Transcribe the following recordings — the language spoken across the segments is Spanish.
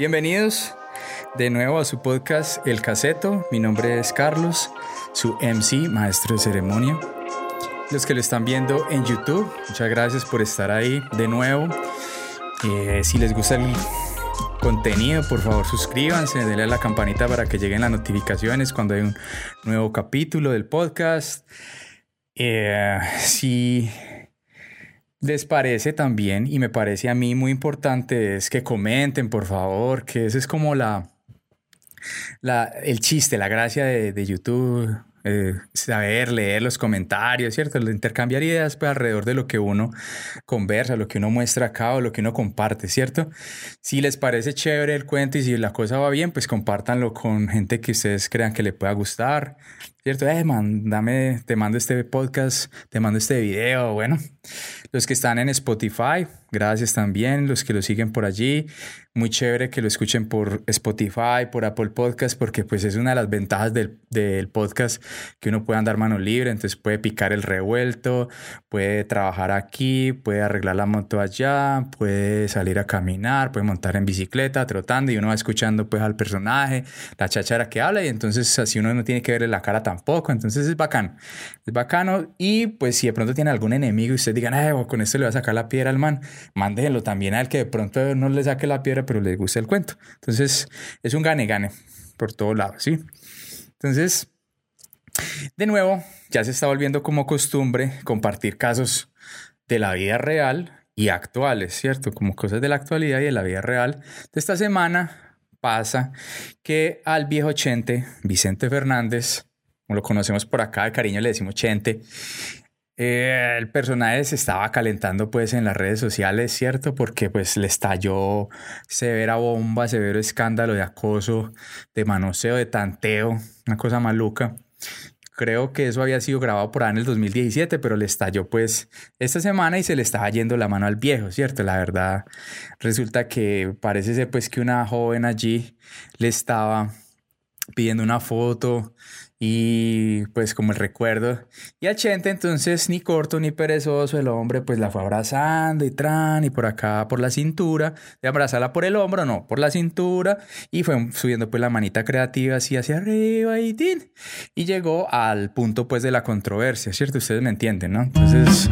Bienvenidos de nuevo a su podcast El Caseto. Mi nombre es Carlos, su MC, maestro de ceremonia. Los que lo están viendo en YouTube, muchas gracias por estar ahí de nuevo. Eh, si les gusta el contenido, por favor suscríbanse, denle a la campanita para que lleguen las notificaciones cuando hay un nuevo capítulo del podcast. Eh, les parece también, y me parece a mí muy importante, es que comenten, por favor, que ese es como la, la el chiste, la gracia de, de YouTube eh, saber leer los comentarios, ¿cierto? Intercambiar ideas pues, alrededor de lo que uno conversa, lo que uno muestra acá o lo que uno comparte, ¿cierto? Si les parece chévere el cuento y si la cosa va bien, pues compártanlo con gente que ustedes crean que le pueda gustar, ¿cierto? Eh, man, dame, te mando este podcast, te mando este video, bueno. Los que están en Spotify, gracias también, los que lo siguen por allí, muy chévere que lo escuchen por Spotify, por Apple Podcast, porque pues es una de las ventajas del, del, podcast que uno puede andar mano libre, entonces puede picar el revuelto, puede trabajar aquí, puede arreglar la moto allá, puede salir a caminar, puede montar en bicicleta, trotando y uno va escuchando pues al personaje, la chachara que habla y entonces así uno no tiene que verle la cara tampoco, entonces es bacano, es bacano y pues si de pronto tiene algún enemigo y usted digan, eh, con esto le va a sacar la piedra al man, mándelo también al que de pronto no le saque la piedra pero les gusta el cuento. Entonces, es un gane-gane por todos lados, ¿sí? Entonces, de nuevo, ya se está volviendo como costumbre compartir casos de la vida real y actuales, ¿cierto? Como cosas de la actualidad y de la vida real. De esta semana pasa que al viejo Chente, Vicente Fernández, como lo conocemos por acá, de cariño le decimos Chente, eh, el personaje se estaba calentando pues en las redes sociales, ¿cierto? Porque pues le estalló severa bomba, severo escándalo de acoso, de manoseo, de tanteo, una cosa maluca. Creo que eso había sido grabado por ahí en el 2017, pero le estalló pues esta semana y se le estaba yendo la mano al viejo, ¿cierto? La verdad resulta que parece ser pues que una joven allí le estaba pidiendo una foto y pues como el recuerdo. Y al Chente entonces ni corto ni perezoso, el hombre pues la fue abrazando y tran y por acá por la cintura, de abrazarla por el hombro, no, por la cintura y fue subiendo pues la manita creativa así hacia arriba y tin. Y llegó al punto pues de la controversia, ¿cierto? Ustedes me entienden, ¿no? Entonces...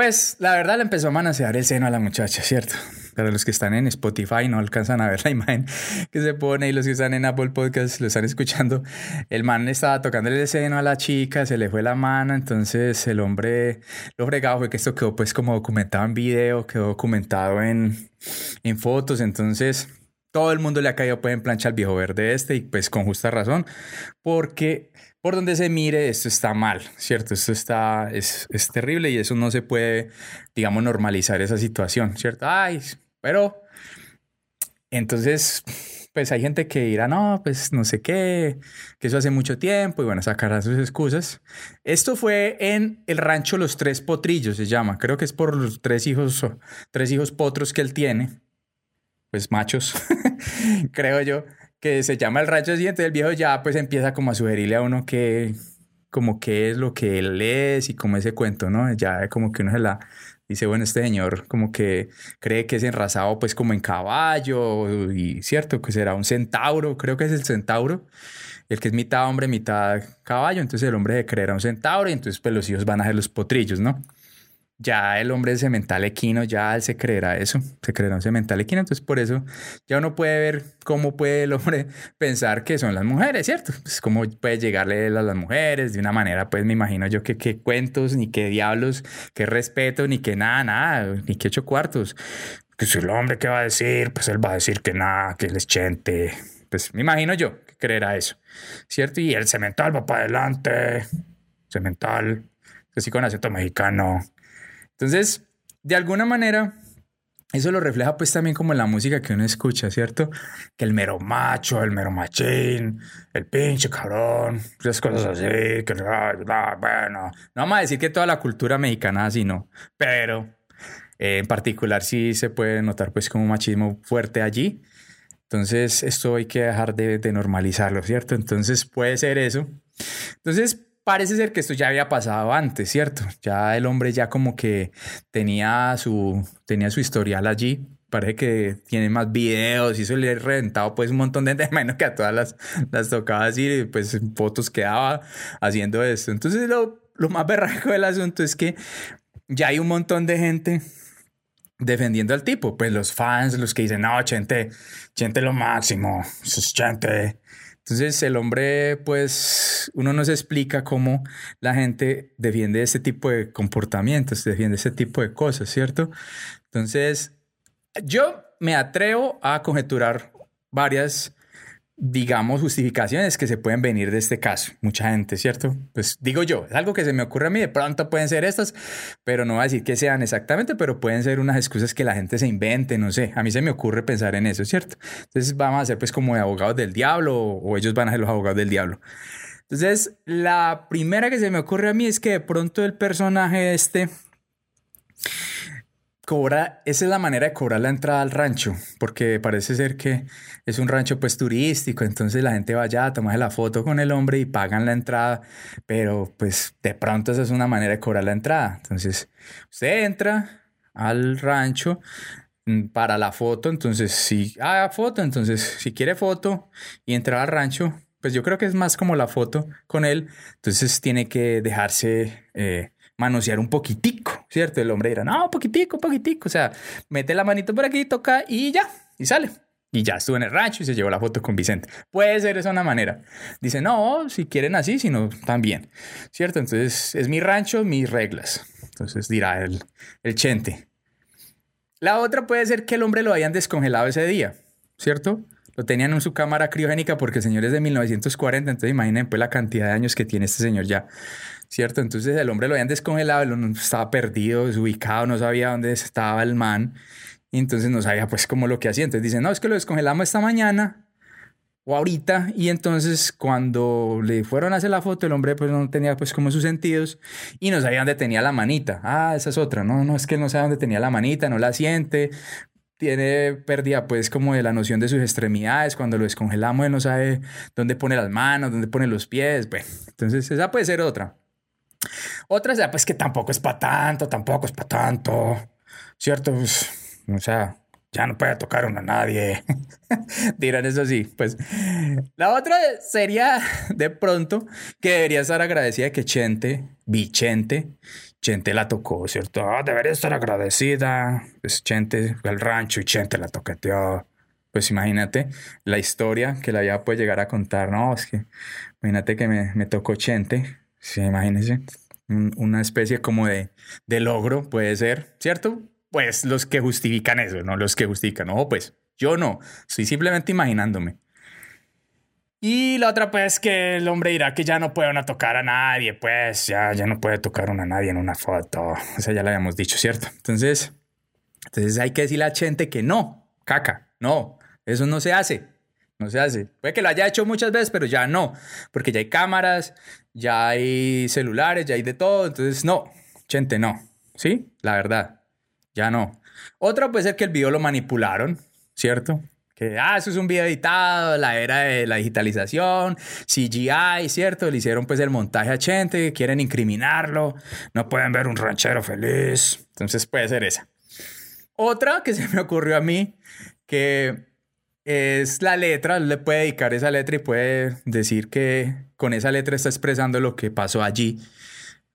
Pues la verdad le empezó a manosear el seno a la muchacha, ¿cierto? Para los que están en Spotify no alcanzan a ver la imagen que se pone y los que están en Apple Podcast lo están escuchando. El man estaba tocando el seno a la chica, se le fue la mano, entonces el hombre lo fregado fue que esto quedó pues como documentado en video, quedó documentado en, en fotos, entonces todo el mundo le ha caído pues en plancha al viejo verde este y pues con justa razón, porque por donde se mire, esto está mal, ¿cierto? Esto está, es, es terrible y eso no se puede, digamos, normalizar esa situación, ¿cierto? Ay, pero entonces, pues hay gente que dirá, no, pues no sé qué, que eso hace mucho tiempo y bueno, sacará sus excusas. Esto fue en el rancho Los Tres Potrillos, se llama, creo que es por los tres hijos, tres hijos potros que él tiene, pues machos, creo yo que se llama el rayo siguiente del viejo ya pues empieza como a sugerirle a uno que como qué es lo que él es y como ese cuento, ¿no? Ya como que uno se la dice, bueno, este señor como que cree que es enrasado pues como en caballo y cierto, que será un centauro, creo que es el centauro, el que es mitad hombre, mitad caballo, entonces el hombre se creerá un centauro y entonces pues los hijos van a ser los potrillos, ¿no? Ya el hombre semental equino, ya él se creerá eso, se creerá un semental equino, entonces por eso ya uno puede ver cómo puede el hombre pensar que son las mujeres, ¿cierto? Pues cómo puede llegarle a las mujeres de una manera, pues me imagino yo que qué cuentos, ni qué diablos, qué respeto, ni qué nada, nada, ni qué ocho cuartos. Que si el hombre qué va a decir, pues él va a decir que nada, que él es chente. Pues me imagino yo que creerá eso, ¿cierto? Y el semental va para adelante, semental, así con acento mexicano, entonces, de alguna manera, eso lo refleja pues también como la música que uno escucha, ¿cierto? Que el mero macho, el mero machín, el pinche cabrón, esas cosas así, que bueno, no vamos a decir que toda la cultura mexicana así, no, pero en particular sí se puede notar pues como machismo fuerte allí. Entonces esto hay que dejar de, de normalizarlo, ¿cierto? Entonces puede ser eso. Entonces parece ser que esto ya había pasado antes, ¿cierto? Ya el hombre ya como que tenía su, tenía su historial allí. Parece que tiene más videos y eso le ha reventado pues un montón de menos que a todas las, las tocaba así, pues fotos quedaba haciendo esto. Entonces lo, lo más berraco del asunto es que ya hay un montón de gente defendiendo al tipo, pues los fans, los que dicen, no, Chente, Chente lo máximo, es Chente, entonces el hombre, pues uno no se explica cómo la gente defiende ese tipo de comportamientos, defiende ese tipo de cosas, ¿cierto? Entonces yo me atrevo a conjeturar varias digamos, justificaciones que se pueden venir de este caso. Mucha gente, ¿cierto? Pues digo yo, es algo que se me ocurre a mí, de pronto pueden ser estas, pero no voy a decir que sean exactamente, pero pueden ser unas excusas que la gente se invente, no sé, a mí se me ocurre pensar en eso, ¿cierto? Entonces vamos a ser pues como de abogados del diablo o ellos van a ser los abogados del diablo. Entonces, la primera que se me ocurre a mí es que de pronto el personaje este cobra, esa es la manera de cobrar la entrada al rancho, porque parece ser que es un rancho pues turístico, entonces la gente va allá a la foto con el hombre y pagan la entrada, pero pues de pronto esa es una manera de cobrar la entrada. Entonces, usted entra al rancho mm, para la foto, entonces si haga foto, entonces si quiere foto y entrar al rancho, pues yo creo que es más como la foto con él, entonces tiene que dejarse eh, manosear un poquitico, ¿cierto? El hombre dirá, no, poquitico, poquitico. O sea, mete la manito por aquí, toca y ya, y sale. Y ya estuvo en el rancho y se llevó la foto con Vicente. Puede ser esa una manera. Dice, no, si quieren así, sino también. ¿Cierto? Entonces, es mi rancho, mis reglas. Entonces dirá el, el chente. La otra puede ser que el hombre lo hayan descongelado ese día, ¿cierto? Lo tenían en su cámara criogénica porque el señor es de 1940, entonces imaginen pues la cantidad de años que tiene este señor ya. ¿Cierto? Entonces el hombre lo habían descongelado, él estaba perdido, desubicado, no sabía dónde estaba el man, entonces no sabía pues cómo lo que hacía. Entonces dicen, no, es que lo descongelamos esta mañana o ahorita, y entonces cuando le fueron a hacer la foto, el hombre pues no tenía pues como sus sentidos y no sabía dónde tenía la manita. Ah, esa es otra, no, no, es que él no sabe dónde tenía la manita, no la siente, tiene pérdida pues como de la noción de sus extremidades, cuando lo descongelamos él no sabe dónde pone las manos, dónde pone los pies, bueno, entonces esa puede ser otra. Otra sea, pues que tampoco es para tanto, tampoco es para tanto, ¿cierto? Pues, o sea, ya no puede tocar a nadie. Dirán eso sí. Pues la otra sería de pronto que debería estar agradecida de que Chente, Vicente, Chente la tocó, ¿cierto? Ah, debería estar agradecida. Pues Chente fue al rancho y Chente la toqueteó. Pues imagínate la historia que la ya puede llegar a contar. No, es que imagínate que me, me tocó Chente Sí, imagínense. Una especie como de, de logro puede ser, ¿cierto? Pues los que justifican eso, no los que justifican. No, pues yo no. Estoy simplemente imaginándome. Y la otra, pues, que el hombre dirá que ya no puede una tocar a nadie, pues, ya, ya no puede tocar a nadie en una foto. O sea, ya lo habíamos dicho, ¿cierto? Entonces, entonces hay que decirle a gente que no, caca, no, eso no se hace. No se hace. Puede que lo haya hecho muchas veces, pero ya no, porque ya hay cámaras, ya hay celulares, ya hay de todo. Entonces, no, gente, no. ¿Sí? La verdad, ya no. Otra puede ser que el video lo manipularon, ¿cierto? Que, ah, eso es un video editado, la era de la digitalización, CGI, ¿cierto? Le hicieron pues el montaje a Chente, quieren incriminarlo, no pueden ver un ranchero feliz. Entonces puede ser esa. Otra que se me ocurrió a mí, que es la letra, le puede dedicar esa letra y puede decir que con esa letra está expresando lo que pasó allí,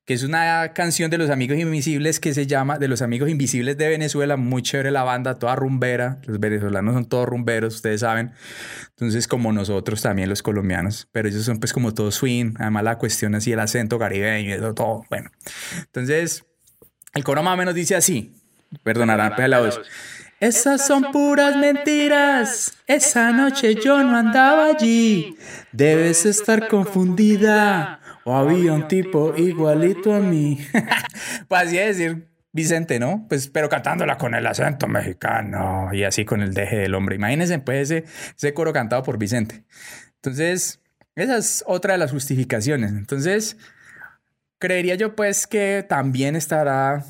que es una canción de los Amigos Invisibles que se llama De los Amigos Invisibles de Venezuela, muy chévere la banda, toda rumbera, los venezolanos son todos rumberos, ustedes saben, entonces como nosotros también los colombianos, pero ellos son pues como todo swing, además la cuestión así, el acento caribeño, todo, todo, bueno, entonces el coro más o menos dice así, perdonarán, pues la voz. Esas son puras mentiras. Esa noche yo no andaba allí. Debes estar confundida. O había un tipo igualito a mí. pues así es decir Vicente, ¿no? Pues, pero cantándola con el acento mexicano y así con el deje del hombre. Imagínense, pues, ese, ese coro cantado por Vicente. Entonces, esa es otra de las justificaciones. Entonces, creería yo, pues, que también estará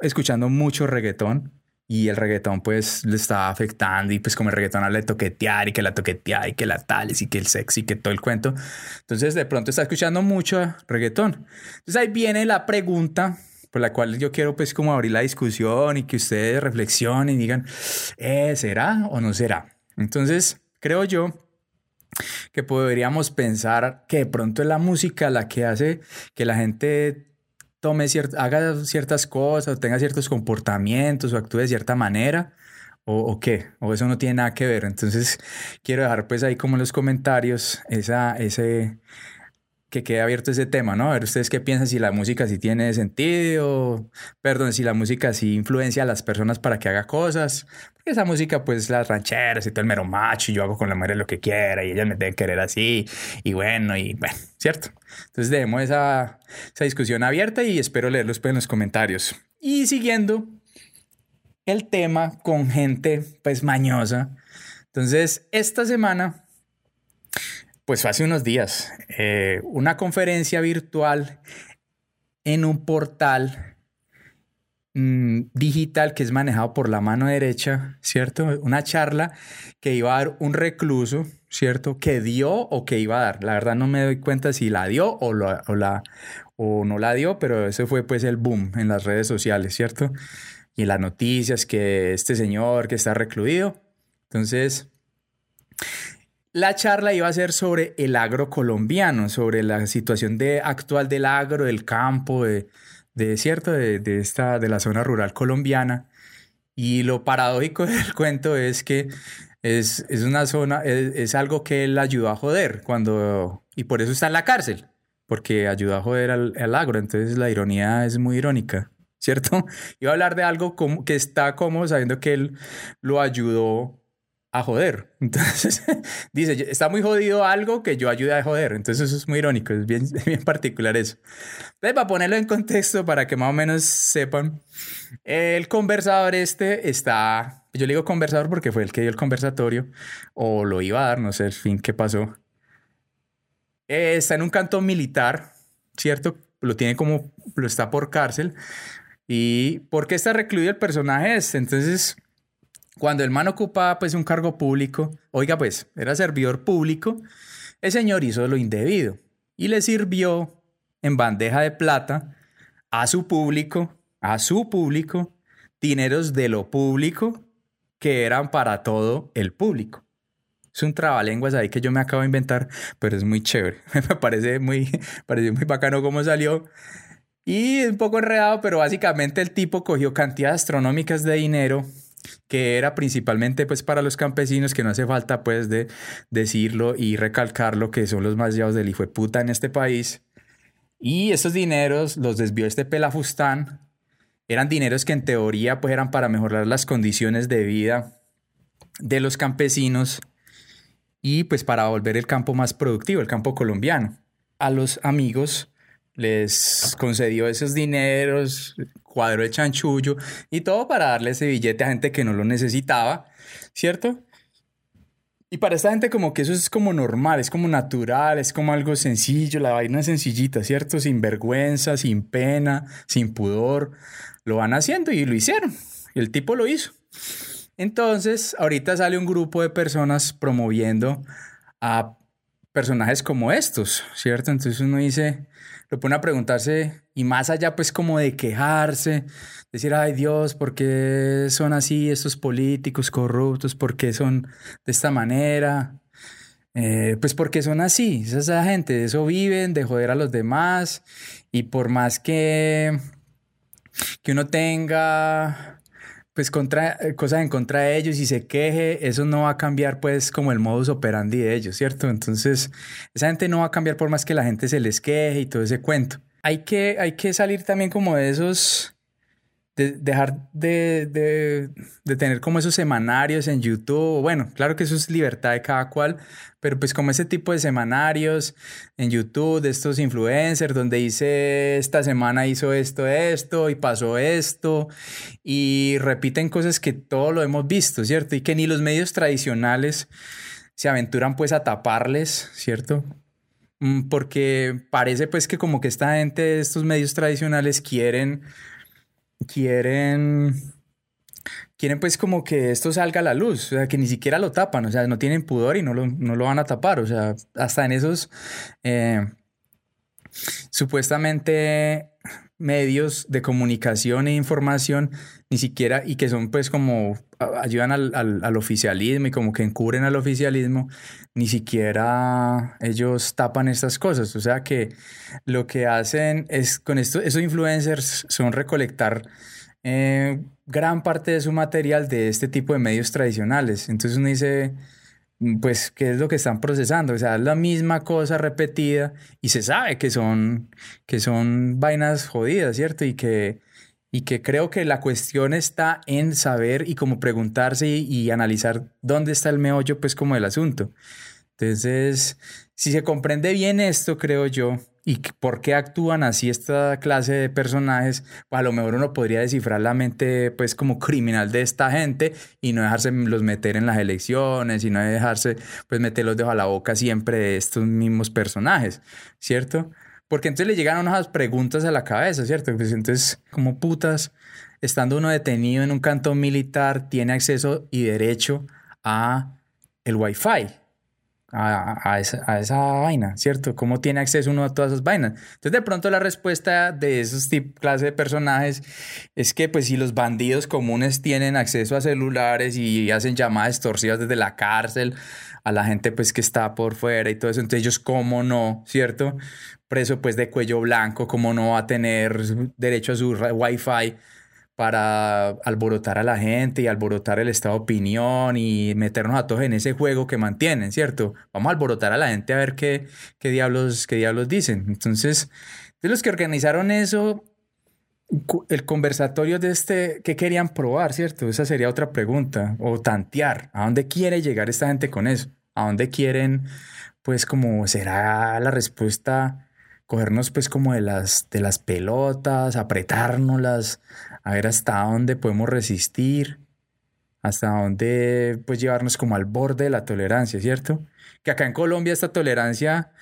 escuchando mucho reggaetón y el reggaetón pues le estaba afectando y pues como el reggaetón habla de toquetear y que la toquetea y que la tales y que el sexy y que todo el cuento. Entonces de pronto está escuchando mucho reggaetón. Entonces ahí viene la pregunta por la cual yo quiero pues como abrir la discusión y que ustedes reflexionen y digan, eh, ¿será o no será? Entonces creo yo que podríamos pensar que de pronto es la música la que hace que la gente tome haga ciertas cosas, tenga ciertos comportamientos o actúe de cierta manera, o, o, qué, o eso no tiene nada que ver. Entonces, quiero dejar pues ahí como en los comentarios esa, ese, que quede abierto ese tema, ¿no? A ver ustedes qué piensan si la música sí tiene sentido, perdón, si la música sí influencia a las personas para que haga cosas. Porque esa música, pues las rancheras y todo el mero macho, y yo hago con la mujer lo que quiera y ellas me deben querer así, y bueno, y bueno, ¿cierto? Entonces dejemos esa, esa discusión abierta y espero leerlos pues, en los comentarios. Y siguiendo el tema con gente pues mañosa. Entonces, esta semana pues hace unos días, eh, una conferencia virtual en un portal mm, digital que es manejado por la mano derecha, ¿cierto? Una charla que iba a dar un recluso, ¿cierto? Que dio o que iba a dar. La verdad no me doy cuenta si la dio o, la, o no la dio, pero ese fue pues el boom en las redes sociales, ¿cierto? Y las noticias que este señor que está recluido. Entonces, la charla iba a ser sobre el agro colombiano, sobre la situación de, actual del agro, del campo, de, de cierto, de, esta, de la zona rural colombiana. Y lo paradójico del cuento es que es, una zona, es, algo que él ayudó a joder cuando, y por eso está en la cárcel, porque ayudó a joder al, al agro. Entonces la ironía es muy irónica, ¿cierto? Iba a hablar de algo como, que está como sabiendo que él lo ayudó a joder. Entonces, dice, está muy jodido algo que yo ayude a joder. Entonces, eso es muy irónico, es bien, bien particular eso. Entonces, para ponerlo en contexto, para que más o menos sepan, el conversador este está, yo le digo conversador porque fue el que dio el conversatorio, o lo iba a dar, no sé el fin qué pasó. Eh, está en un cantón militar, ¿cierto? Lo tiene como, lo está por cárcel. ¿Y por qué está recluido el personaje este? Entonces, cuando el man ocupa pues un cargo público, oiga pues, era servidor público, el señor hizo lo indebido y le sirvió en bandeja de plata a su público, a su público, dineros de lo público que eran para todo el público. Es un trabalenguas ahí que yo me acabo de inventar, pero es muy chévere. me parece muy, parece muy bacano cómo salió. Y un poco enredado, pero básicamente el tipo cogió cantidades astronómicas de dinero que era principalmente pues para los campesinos, que no hace falta pues de decirlo y recalcarlo, que son los más llamados del hijo puta en este país. Y esos dineros los desvió este pelafustán. Eran dineros que en teoría pues eran para mejorar las condiciones de vida de los campesinos y pues para volver el campo más productivo, el campo colombiano. A los amigos les concedió esos dineros, cuadro de chanchullo y todo para darle ese billete a gente que no lo necesitaba, ¿cierto? Y para esta gente como que eso es como normal, es como natural, es como algo sencillo, la vaina es sencillita, ¿cierto? Sin vergüenza, sin pena, sin pudor, lo van haciendo y lo hicieron. El tipo lo hizo. Entonces, ahorita sale un grupo de personas promoviendo a personajes como estos, ¿cierto? Entonces uno dice, lo pone a preguntarse y más allá pues como de quejarse, decir, ay Dios, ¿por qué son así estos políticos corruptos? ¿Por qué son de esta manera? Eh, pues porque son así, esa gente, de eso viven, de joder a los demás y por más que, que uno tenga pues contra, eh, cosas en contra de ellos y se queje, eso no va a cambiar pues como el modus operandi de ellos, ¿cierto? Entonces, esa gente no va a cambiar por más que la gente se les queje y todo ese cuento. Hay que, hay que salir también como de esos dejar de, tener como esos semanarios en YouTube. Bueno, claro que eso es libertad de cada cual, pero pues como ese tipo de semanarios en YouTube de estos influencers donde dice esta semana hizo esto, esto y pasó esto y repiten cosas que todo lo hemos visto, ¿cierto? Y que ni los medios tradicionales se aventuran pues a taparles, ¿cierto? Mm, porque parece pues que como que esta gente de estos medios tradicionales quieren quieren quieren pues como que esto salga a la luz, o sea, que ni siquiera lo tapan, o sea, no tienen pudor y no lo, no lo van a tapar, o sea, hasta en esos eh, supuestamente medios de comunicación e información, ni siquiera, y que son pues como ayudan al, al, oficialismo y como que encubren al oficialismo, ni siquiera ellos tapan estas cosas. O sea que lo que hacen es con esto, esos influencers son recolectar eh, gran parte de su material de este tipo de medios tradicionales. Entonces uno dice, pues, ¿qué es lo que están procesando? O sea, es la misma cosa repetida y se sabe que son, que son vainas jodidas, ¿cierto? Y que, y que creo que la cuestión está en saber y como preguntarse y, y analizar dónde está el meollo, pues, como del asunto. Entonces, si se comprende bien esto, creo yo, y por qué actúan así esta clase de personajes, pues a lo mejor uno podría descifrar la mente pues como criminal de esta gente y no dejarse los meter en las elecciones y no dejarse pues meterlos debajo a la boca siempre de estos mismos personajes, ¿cierto? Porque entonces le llegan unas preguntas a la cabeza, ¿cierto? Pues entonces, como putas, estando uno detenido en un cantón militar, tiene acceso y derecho a el wifi, a, esa, a, esa, vaina, ¿cierto? ¿Cómo tiene acceso uno a todas esas vainas? Entonces, de pronto la respuesta de esos clases de personajes es que, pues, si los bandidos comunes tienen acceso a celulares y hacen llamadas extorsivas desde la cárcel a la gente, pues, que está por fuera y todo eso, entonces ellos, ¿cómo no, ¿cierto? Preso, pues, de cuello blanco, ¿cómo no va a tener derecho a su wifi? Para alborotar a la gente y alborotar el estado de opinión y meternos a todos en ese juego que mantienen, ¿cierto? Vamos a alborotar a la gente a ver qué, qué, diablos, qué diablos dicen. Entonces, de los que organizaron eso, el conversatorio de este, ¿qué querían probar, cierto? Esa sería otra pregunta. O tantear, ¿a dónde quiere llegar esta gente con eso? ¿A dónde quieren, pues, como será la respuesta? Cogernos pues como de las, de las pelotas, apretárnoslas, a ver hasta dónde podemos resistir, hasta dónde pues llevarnos como al borde de la tolerancia, ¿cierto? Que acá en Colombia esta tolerancia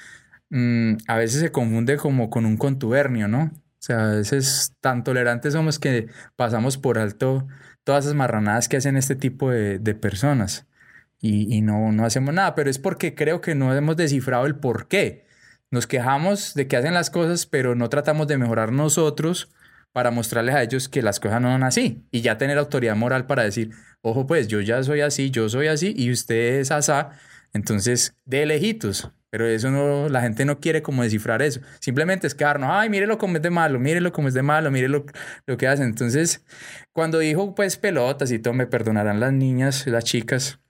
mm, a veces se confunde como con un contubernio, ¿no? O sea, a veces tan tolerantes somos que pasamos por alto todas esas marranadas que hacen este tipo de, personas y, y, no, no hacemos nada, pero es porque creo que no hemos descifrado el por qué. Nos quejamos de que hacen las cosas, pero no tratamos de mejorar nosotros para mostrarles a ellos que las cosas no son así y ya tener autoridad moral para decir, ojo pues, yo ya soy así, yo soy así y usted es asá, entonces de lejitos. Pero eso no, la gente no quiere como descifrar eso. Simplemente es quedarnos, ay, mírelo como es de malo, mírelo como es de malo, mírelo lo que hacen. Entonces, cuando dijo pues pelotas y todo, me perdonarán las niñas, las chicas,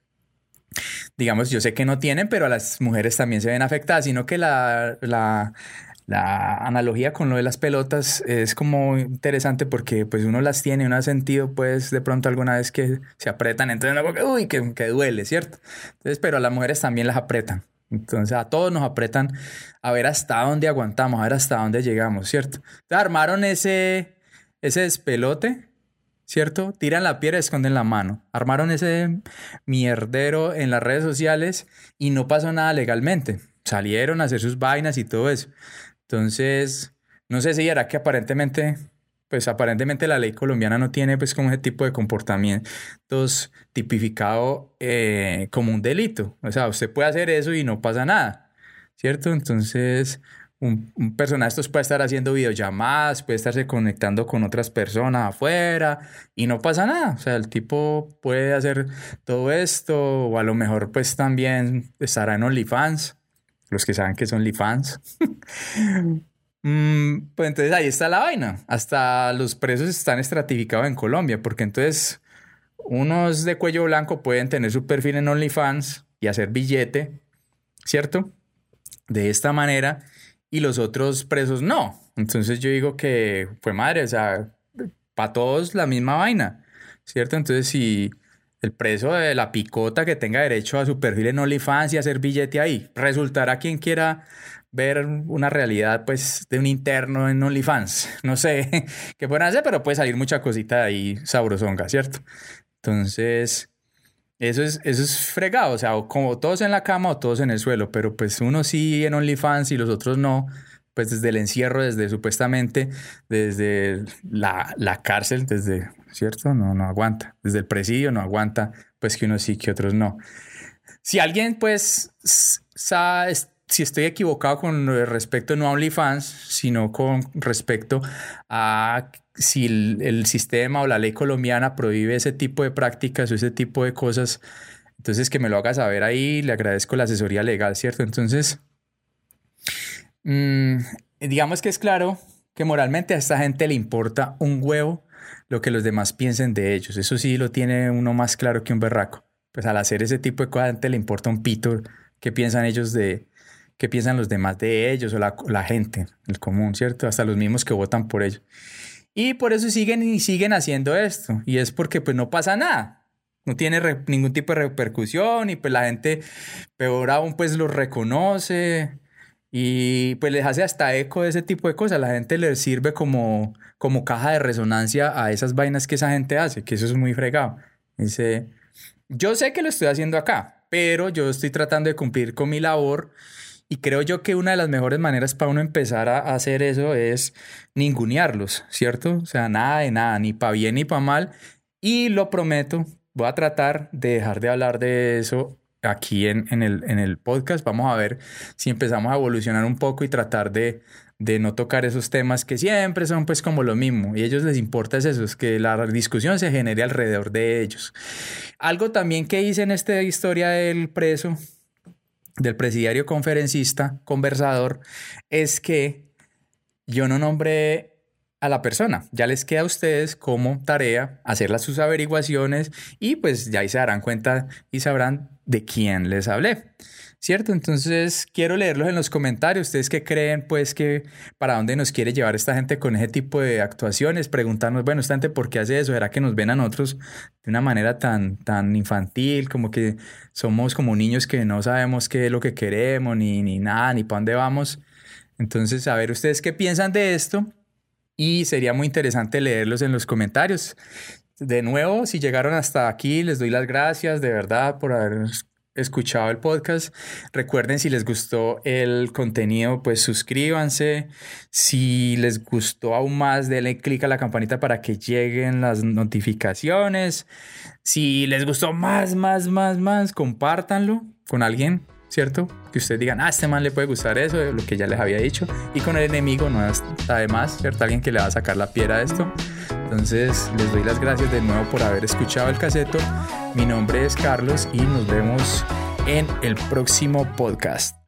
digamos, yo sé que no tienen, pero a las mujeres también se ven afectadas, sino que la, la, la analogía con lo de las pelotas es como interesante porque pues uno las tiene, uno ha sentido pues de pronto alguna vez que se apretan, entonces uno, uy, que, que duele, ¿cierto? Entonces, pero a las mujeres también las apretan. Entonces a todos nos apretan a ver hasta dónde aguantamos, a ver hasta dónde llegamos, ¿cierto? Entonces, armaron ese, ese despelote, ¿cierto? Tiran la piedra y esconden la mano. Armaron ese mierdero en las redes sociales y no pasó nada legalmente. Salieron a hacer sus vainas y todo eso. Entonces, no sé si era que aparentemente, pues aparentemente la ley colombiana no tiene pues como ese tipo de comportamientos tipificado eh, como un delito. O sea, usted puede hacer eso y no pasa nada, ¿cierto? Entonces, un, un personaje estos puede estar haciendo videollamadas, puede estarse conectando con otras personas afuera y no pasa nada. O sea, el tipo puede hacer todo esto o a lo mejor pues también estará en OnlyFans los que saben que son OnlyFans. mm, pues entonces ahí está la vaina. Hasta los presos están estratificados en Colombia, porque entonces unos de cuello blanco pueden tener su perfil en OnlyFans y hacer billete, ¿cierto? De esta manera, y los otros presos no. Entonces yo digo que fue madre, o sea, para todos la misma vaina, ¿cierto? Entonces si el preso de la picota que tenga derecho a su perfil en OnlyFans y hacer billete ahí. Resultará quien quiera ver una realidad pues de un interno en OnlyFans. No sé qué pueden hacer, pero puede salir mucha cosita de ahí sabrosonga, ¿cierto? Entonces, eso es, eso es fregado, o sea, como todos en la cama o todos en el suelo, pero pues uno sí en OnlyFans y los otros no. pues desde el encierro, desde supuestamente, desde la, la cárcel, desde, ¿cierto? No, no aguanta. Desde el presidio no aguanta, pues que unos sí, que otros no. Si alguien, pues, sabe, si estoy equivocado con respecto no a OnlyFans, sino con respecto a si el, sistema o la ley colombiana prohíbe ese tipo de prácticas o ese tipo de cosas, entonces que me lo haga saber ahí, le agradezco la asesoría legal, ¿cierto? Entonces, mm, digamos que es claro que moralmente a esta gente le importa un huevo lo que los demás piensen de ellos. Eso sí lo tiene uno más claro que un berraco. Pues al hacer ese tipo de cosas, a la gente le importa un pito qué piensan ellos de, qué piensan los demás de ellos o la, gente, el común, ¿cierto? Hasta los mismos que votan por ellos. Y por eso siguen y siguen haciendo esto. Y es porque pues no pasa nada. No tiene ningún tipo de repercusión y pues la gente, peor aún, pues los reconoce y pues les hace hasta eco de ese tipo de cosas. La gente les sirve como, como caja de resonancia a esas vainas que esa gente hace, que eso es muy fregado. Dice, yo sé que lo estoy haciendo acá, pero yo estoy tratando de cumplir con mi labor y creo yo que una de las mejores maneras para uno empezar a hacer eso es ningunearlos, ¿cierto? O sea, nada de nada, ni para bien ni para mal. Y lo prometo, voy a tratar de dejar de hablar de eso aquí en, en, el, en el podcast. Vamos a ver si empezamos a evolucionar un poco y tratar de, de no tocar esos temas que siempre son pues como lo mismo y a ellos les importa es eso, es que la discusión se genere alrededor de ellos. Algo también que hice en esta historia del preso del presidiario conferencista, conversador, es que yo no nombré a la persona. Ya les queda a ustedes como tarea hacer sus averiguaciones y pues ya ahí se darán cuenta y sabrán de quién les hablé. ¿Cierto? Entonces quiero leerlos en los comentarios. ¿Ustedes qué creen, pues, que para dónde nos quiere llevar esta gente con ese tipo de actuaciones? Preguntarnos, bueno, esta gente, ¿por qué hace eso? ¿Será que nos ven a nosotros de una manera tan, tan infantil, como que somos como niños que no sabemos qué es lo que queremos, ni, ni nada, ni para dónde vamos? Entonces, a ver, ¿ustedes qué piensan de esto? Y sería muy interesante leerlos en los comentarios. De nuevo, si llegaron hasta aquí, les doy las gracias de verdad por haber escuchado el podcast. Recuerden si les gustó el contenido, pues suscríbanse. Si les gustó aún más, denle clic a la campanita para que lleguen las notificaciones. Si les gustó más, más, más, más, compártanlo con alguien, ¿cierto? Que ustedes digan, ah, este man le puede gustar eso, lo que ya les había dicho. Y con el enemigo no está de más, ¿cierto? Alguien que le va a sacar la piedra a esto. Entonces, les doy las gracias de nuevo por haber escuchado el caseto. Mi nombre es Carlos y nos vemos en el próximo podcast.